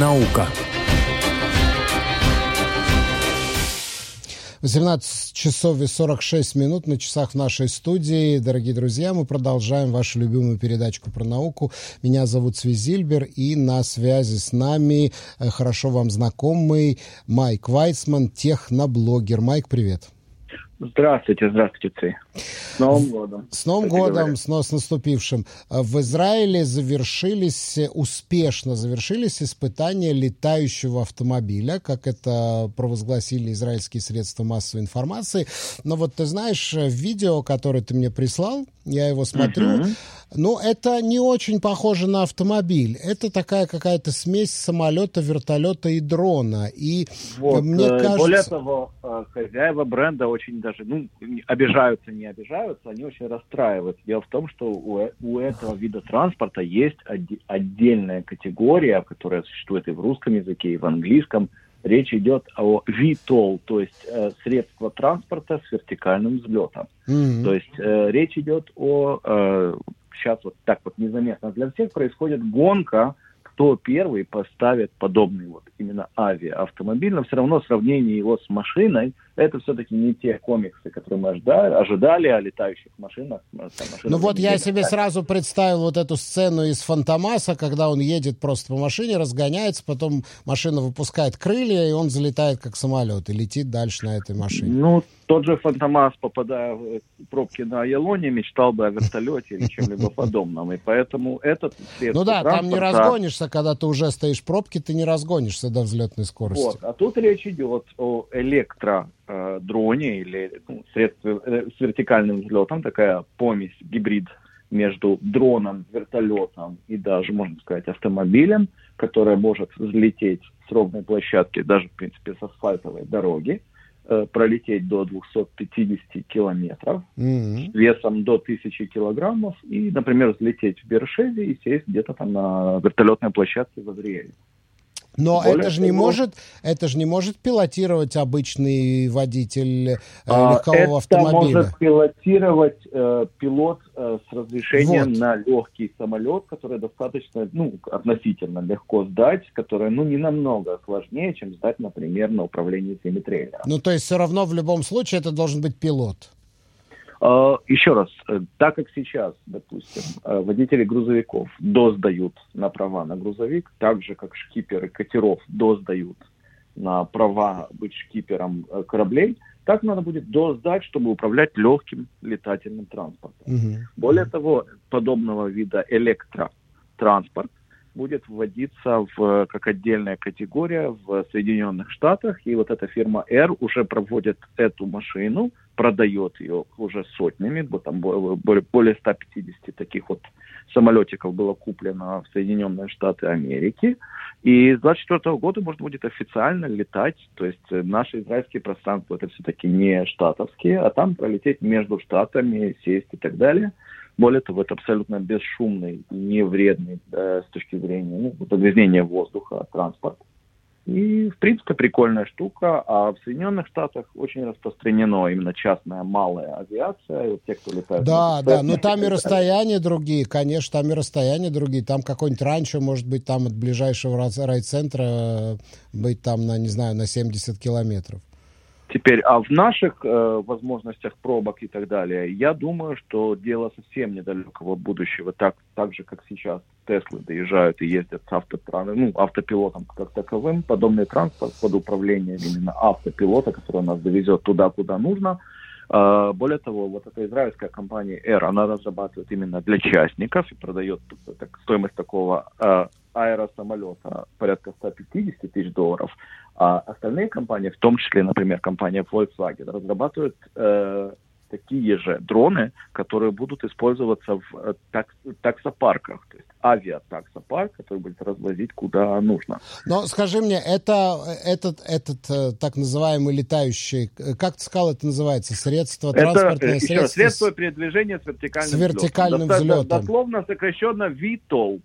Наука. 18 часов и 46 минут на часах в нашей студии. Дорогие друзья, мы продолжаем вашу любимую передачку про науку. Меня зовут Свизильбер, и на связи с нами э, хорошо вам знакомый Майк Вайсман, техноблогер. Майк, привет. Здравствуйте, здравствуйте, Ци. С Новым годом. С Новым Кстати годом, говоря. с, с наступившим. Э, В Израиле завершились, э, успешно завершились испытания летающего автомобиля, как это провозгласили израильские средства массовой информации. Но вот ты знаешь, э, видео, которое ты мне прислал, я его смотрю, Мгм. ну, это не очень похоже на автомобиль. Это такая какая-то смесь самолета, вертолета и дрона. И Вот, мне э, кажется... Более того, э, хозяева бренда очень даже, ну, обижаются, не обижаются, они очень расстраиваются. Дело в том, что у, у этого вида транспорта есть отдельная категория, которая существует и в русском языке, и в английском. Речь идет о VTOL, то есть э, средство транспорта с вертикальным взлетом. Мгм. То есть э, речь идет о... сейчас вот так вот незаметно для всех происходит гонка, кто первый поставит подобный вот именно авиаавтомобиль, но все равно сравнение его с машиной, это все-таки не те комиксы, которые мы ожидали, ожидали о летающих машинах. там, машинах Ну вот я себе сразу представил вот эту сцену из Фантомаса, когда он едет просто по машине, разгоняется, потом машина выпускает крылья, и он залетает как самолет и летит дальше на этой машине. Ну, тот же Фантомас, попадая в э, пробки на Елоне, мечтал бы о вертолете или чем-либо подобном. И поэтому этот Ну да, там не разгонишься, когда ты уже стоишь в пробке, ты не разгонишься до взлетной скорости. Вот. А тут речь идет о электродроне или ну, средстве э, с вертикальным взлетом, такая помесь, гибрид между дроном, вертолетом и даже, можно сказать, автомобилем, которая может взлететь с ровной площадки, даже, в принципе, с асфальтовой дороги, э, пролететь до 250 километров, Мгм. весом до 1000 килограммов и, например, взлететь в Бершеве и сесть где-то там на вертолетной площадке в Азриэле. Но Более это же не может, это же не может пилотировать обычный водитель э, А, легкового Это автомобиля. может пилотировать э, пилот э, с разрешением Вот. на легкий самолет, который достаточно, ну, относительно легко сдать, которое, ну, не намного сложнее, чем сдать, например, на управлении семитрейлером. Ну то есть все равно в любом случае это должен быть пилот. А, Еще раз, э, так как сейчас, допустим, э, водители грузовиков досдают на права на грузовик, так же как шкиперы катеров досдают на права быть шкипером э, кораблей, так надо будет досдать, чтобы управлять легким летательным транспортом. Мгм. Более того, подобного вида электротранспорт будет вводиться в, как отдельная категория в Соединенных Штатах. И вот эта фирма R уже проводит эту машину, продает ее уже сотнями, там бо- более, более 150 таких вот самолетиков было куплено в Соединенные Штаты Америки. И с 2024 года можно будет официально летать, то есть э, наши израильские пространства это все-таки не штатовские, а там пролететь между штатами, сесть и так далее. Более того, это абсолютно бесшумный и не вредный э, с точки зрения ну, загрязнения воздуха транспорт. И, в принципе, прикольная штука. А в Соединенных Штатах очень распространено именно частная малая авиация. И вот те, кто летают... Да, да, ну Cessna там и расстояния другие, конечно, там и расстояния другие. Там какой-нибудь ранчо, может быть, там от ближайшего рай- райцентра э, быть там на, не знаю, на 70 километров. Теперь, а в наших э, возможностях пробок и так далее, я думаю, что дело совсем недалекого будущего, так, так же, как сейчас Теслы доезжают и ездят с автотран- ну, автопилотом как таковым, подобный транспорт под управлением именно автопилота, который нас довезет туда, куда нужно. Э, более того, вот эта израильская компания Air, она разрабатывает именно для частников и продает так, стоимость такого э, аэросамолета порядка 150 тысяч долларов. А остальные компании, в том числе, например, компания Volkswagen, разрабатывают э, такие же дроны, которые будут использоваться в э, такс- таксопарках, то есть авиатаксопарк, который будет развозить куда нужно. Но скажи мне, это этот, этот э, так называемый летающий, э, как ты сказал, это называется, средство, Это транспортное э, еще средство? с- средство передвижения с вертикальным С вертикальным взлетом. Взлетом. Дословно сокращенно VTOL.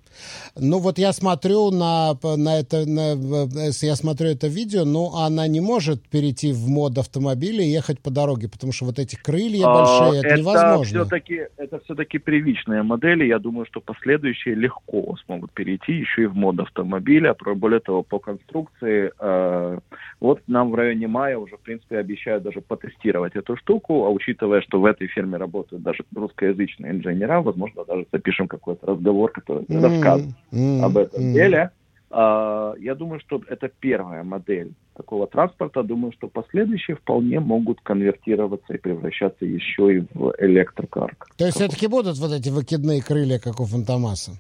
Ну вот я смотрю на, на это, на, э, я смотрю это видео, ну она не может перейти в мод автомобиля и ехать по дороге, потому что вот эти крылья большие, А, это, невозможно. Все-таки, это все-таки первичные модели. Я думаю, что последующие легко смогут перейти еще и в мод автомобиля. Более того, по конструкции, э, вот нам в районе мая уже, в принципе, обещают даже потестировать эту штуку, а учитывая, что в этой фирме работают даже русскоязычные инженера, возможно, даже запишем какой-то разговор, который mm-hmm. расскажет mm-hmm. об этом mm-hmm. деле. Э, я думаю, что это первая модель такого транспорта. Думаю, что последующие вполне могут конвертироваться и превращаться еще и в электрокар. То есть все-таки будут вот эти выкидные крылья, как у Фантомаса?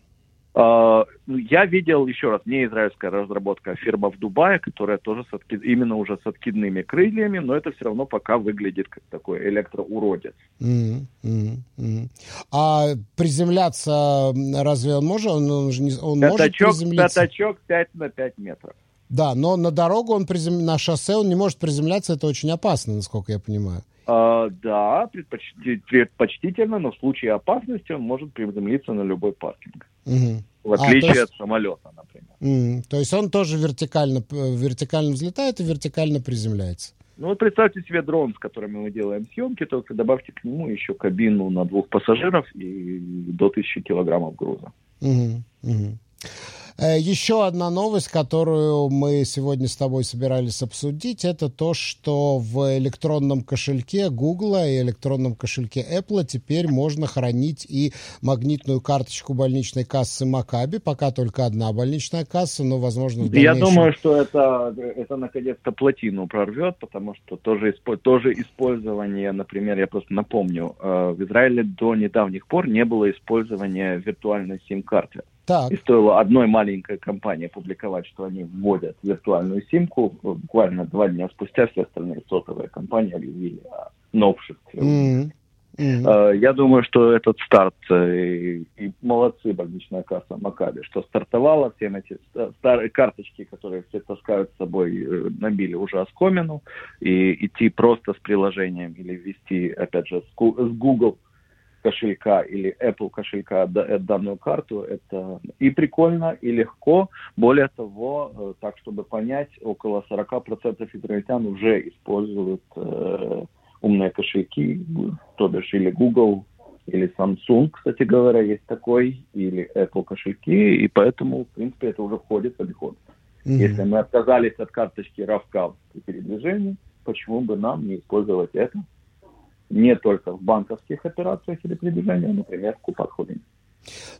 Uh, я видел, еще раз, не израильская разработка, а фирма в Дубае, которая тоже с откид... именно уже с откидными крыльями, но это все равно пока выглядит как такой электроуродец. Mm-hmm. Mm-hmm. А приземляться разве он может? Он, он, он пятачок, может приземлиться? Пятачок 5 на 5 метров. Да, но на дорогу он призем... на шоссе он не может приземляться, это очень опасно, насколько я понимаю. А, да, предпочтительно, но в случае опасности он может приземлиться на любой паркинг. Угу. В отличие а, есть... от самолета, например. Угу. То есть он тоже вертикально, вертикально взлетает и вертикально приземляется. Ну вот представьте себе дрон, с которыми мы делаем съемки, только добавьте к нему еще кабину на двух пассажиров и до тысячи килограммов груза. Угу, угу. Э, еще одна новость, которую мы сегодня с тобой собирались обсудить, это то, что в электронном кошельке Google и электронном кошельке Apple теперь можно хранить и магнитную карточку больничной кассы Макаби. Пока только одна больничная касса, но, возможно, в дальнейшем... Я думаю, что это, это наконец-то плотину прорвет, потому что тоже, тоже использование, например, я просто напомню, э, в Израиле до недавних пор не было использования виртуальной сим-карты. Так. И стоило одной маленькой компании публиковать, что они вводят виртуальную симку. Буквально два дня спустя все остальные сотовые компании объявили о новшестве. Mm-hmm. Mm-hmm. Я думаю, что этот старт, э, и, и молодцы больничная касса Макаби, что стартовала, все эти старые карточки, которые все таскают с собой, э, набили уже оскомину, и идти просто с приложением или ввести, опять же, с Google кошелька или Apple кошелька э, данную карту, это и прикольно, и легко. Более того, э, так чтобы понять, около 40% израильтян уже используют э, умные кошельки, то бишь или Google, или Samsung, кстати говоря, есть такой, или Apple кошельки, и поэтому, в принципе, это уже входит в обиход. Mm-hmm. Если мы отказались от карточки RAVCAV при передвижении, почему бы нам не использовать это? Не только в банковских операциях или передвижениях, например, в купат-холдинге.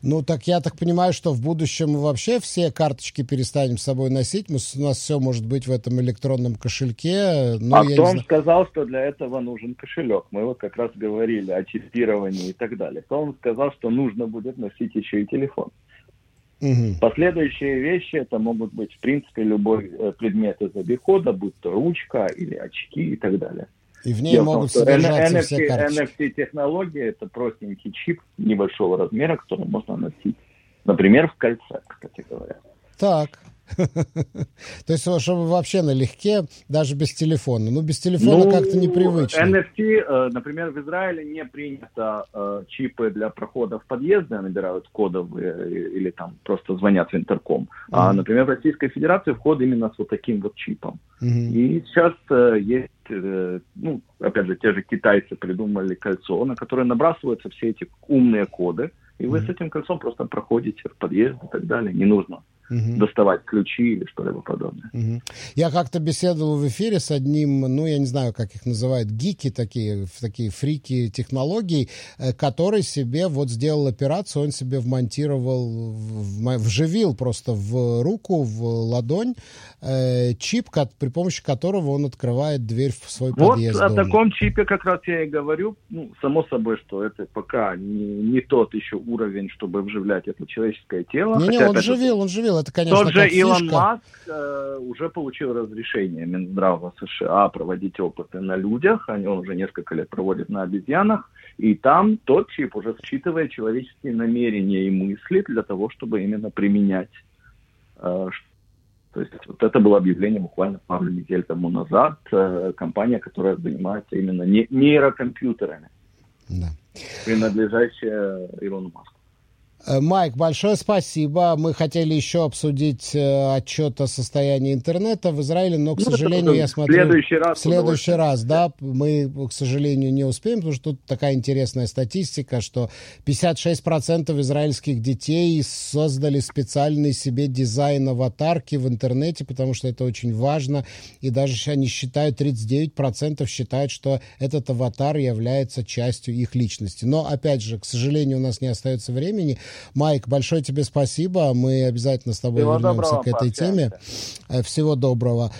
Ну, так я так понимаю, что в будущем мы вообще все карточки перестанем с собой носить. Мы, у нас все может быть в этом электронном кошельке. Ну, а кто вам сказал, что для этого нужен кошелек? Мы вот как раз говорили о чипировании и так далее. Кто вам сказал, что нужно будет носить еще и телефон? Угу. Последующие вещи, это могут быть, в принципе, любой э, предмет из обихода, будь то ручка или очки и так далее. И в ней Дело могут том, содержаться NFT, все карточки. NFT-технология – это простенький чип небольшого размера, который можно носить, например, в кольце, кстати говоря. Так. То есть, чтобы вообще налегке, даже без телефона. Ну, без телефона ну, как-то непривычно. NFT, э, например, в Израиле не принято э, чипы для прохода в подъезды, набирают кодовые э, или там просто звонят в интерком. А, например, в Российской Федерации вход именно с вот таким вот чипом. И сейчас есть ну, опять же, те же китайцы придумали кольцо, на которое набрасываются все эти умные коды, и вы с этим кольцом просто проходите в подъезд и так далее. Не нужно угу. доставать ключи или что-либо подобное. Угу. Я как-то беседовал в эфире с одним, ну, я не знаю, как их называют, гики такие, такие фрики технологий, э, который себе вот сделал операцию, он себе вмонтировал, вживил просто в руку, в ладонь э, чип, при помощи которого он открывает дверь в свой вот подъезд. Вот о таком чипе как раз я и говорю. Ну, само собой, что это пока не, не тот еще уровень, чтобы вживлять это человеческое тело. Не-не, он живил, он живил это, конечно, Тот же Илон Маск э, уже получил разрешение Минздрава США проводить опыты на людях. Они, он уже несколько лет проводит на обезьянах. И там тот чип уже считывает человеческие намерения и мысли для того, чтобы именно применять. Э, то есть вот это было объявление буквально пару недель тому назад. Э, компания, которая занимается именно не, нейрокомпьютерами, да. принадлежащая Илону Маску. Э, Майк, большое спасибо. Мы хотели еще обсудить э, отчет о состоянии интернета в Израиле, но, к ну, сожалению, я смотрю... В следующий раз. В следующий раз, да. Мы, к сожалению, не успеем, потому что тут такая интересная статистика, что 56% израильских детей создали специальный себе дизайн аватарки в интернете, потому что это очень важно. И даже они считают, 39% считают, что этот аватар является частью их личности. Но, опять же, к сожалению, у нас не остается времени. Майк, большое тебе спасибо. Мы обязательно с тобой Всего вернемся к этой теме. Э, всего доброго.